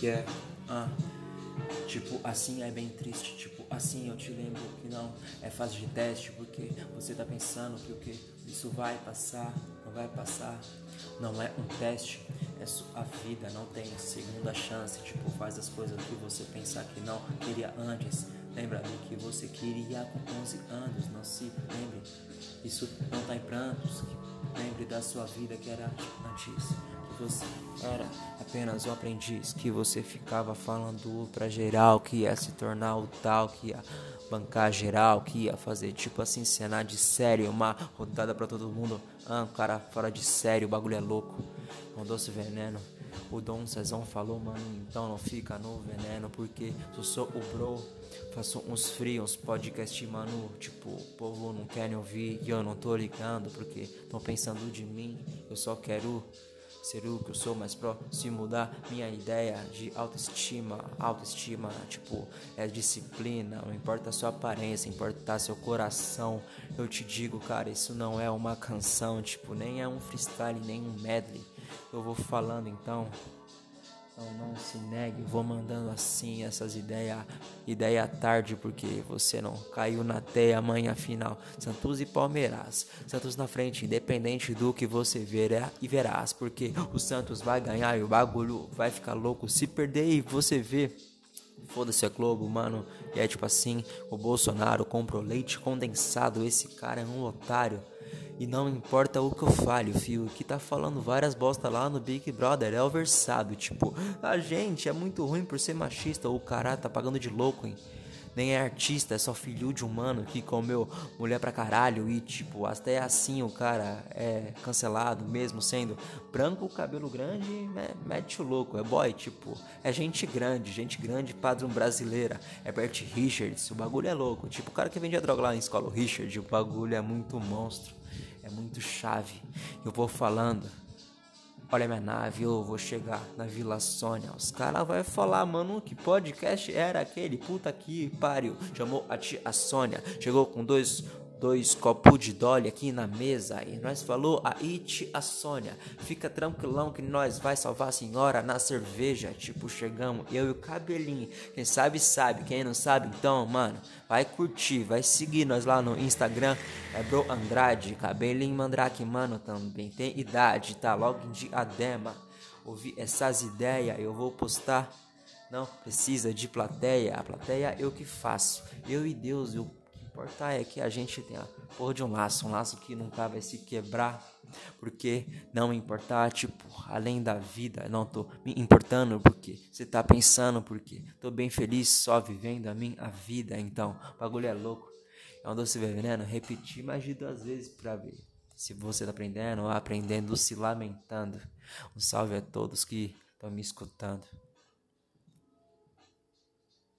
Yeah, ah. Tipo, assim é bem triste. Tipo, assim eu te lembro que não é fase de teste. Porque você tá pensando que o que? Isso vai passar, não vai passar. Não é um teste, é sua vida. Não tem segunda chance. Tipo, faz as coisas que você pensar que não queria antes. Lembra do que você queria com 11 anos. Não se lembre. Isso não tá em prantos. Lembre da sua vida que era antes você era apenas um aprendiz que você ficava falando pra geral que ia se tornar o tal, que ia bancar geral, que ia fazer tipo assim cena de série, uma rodada pra todo mundo. Ah, cara fora de série, o bagulho é louco. Um doce veneno. O Dom Cezão falou, mano, então não fica no veneno, porque eu sou o bro. Faço uns frios, uns podcast, mano. Tipo, o povo não quer nem ouvir e eu não tô ligando, porque estão pensando de mim. Eu só quero ser o que eu sou mais próximo da minha ideia de autoestima. Autoestima, tipo, é disciplina, não importa a sua aparência, importa seu coração. Eu te digo, cara, isso não é uma canção, tipo, nem é um freestyle, nem um medley. Eu vou falando então. Então não se negue, vou mandando assim essas ideias, ideia tarde, porque você não caiu na teia amanhã final. Santos e Palmeiras, Santos na frente, independente do que você verá e verás, porque o Santos vai ganhar e o bagulho vai ficar louco. Se perder e você vê. Foda-se a Globo, mano. E é tipo assim: o Bolsonaro comprou leite condensado. Esse cara é um otário. E não importa o que eu fale, fio, que tá falando várias bosta lá no Big Brother é o versado. Tipo, a gente é muito ruim por ser machista, ou o cara tá pagando de louco, hein? Nem é artista, é só filho de humano que comeu mulher pra caralho e, tipo, até assim o cara é cancelado, mesmo sendo branco, cabelo grande, mete o louco, é boy, tipo, é gente grande, gente grande, padrão brasileira, é Bert Richards, o bagulho é louco, tipo, o cara que vendia droga lá em escola, o Richard, o bagulho é muito monstro é muito chave. Eu vou falando, olha minha nave, eu vou chegar na Vila Sônia. Os caras vai falar, mano, que podcast era aquele? Puta que pariu. Chamou a tia Sônia, chegou com dois dois copos de dolly aqui na mesa. E nós falou a It a Sônia fica tranquilão que nós vai salvar a senhora na cerveja. Tipo chegamos eu e o cabelinho. Quem sabe sabe. Quem não sabe então mano vai curtir vai seguir nós lá no Instagram. É bro Andrade cabelinho mandrake mano também tem idade tá? Logo em diadema ouvi essas ideias eu vou postar. Não precisa de plateia a plateia eu que faço. Eu e Deus eu importar é que a gente tenha porra de um laço, um laço que nunca vai se quebrar. Porque não importar, tipo, além da vida, não tô me importando porque você tá pensando porque tô bem feliz só vivendo a minha vida. Então, o bagulho é louco. É um doce veneno, repetir mais de duas vezes pra ver se você tá aprendendo ou aprendendo se lamentando. Um salve a todos que estão me escutando.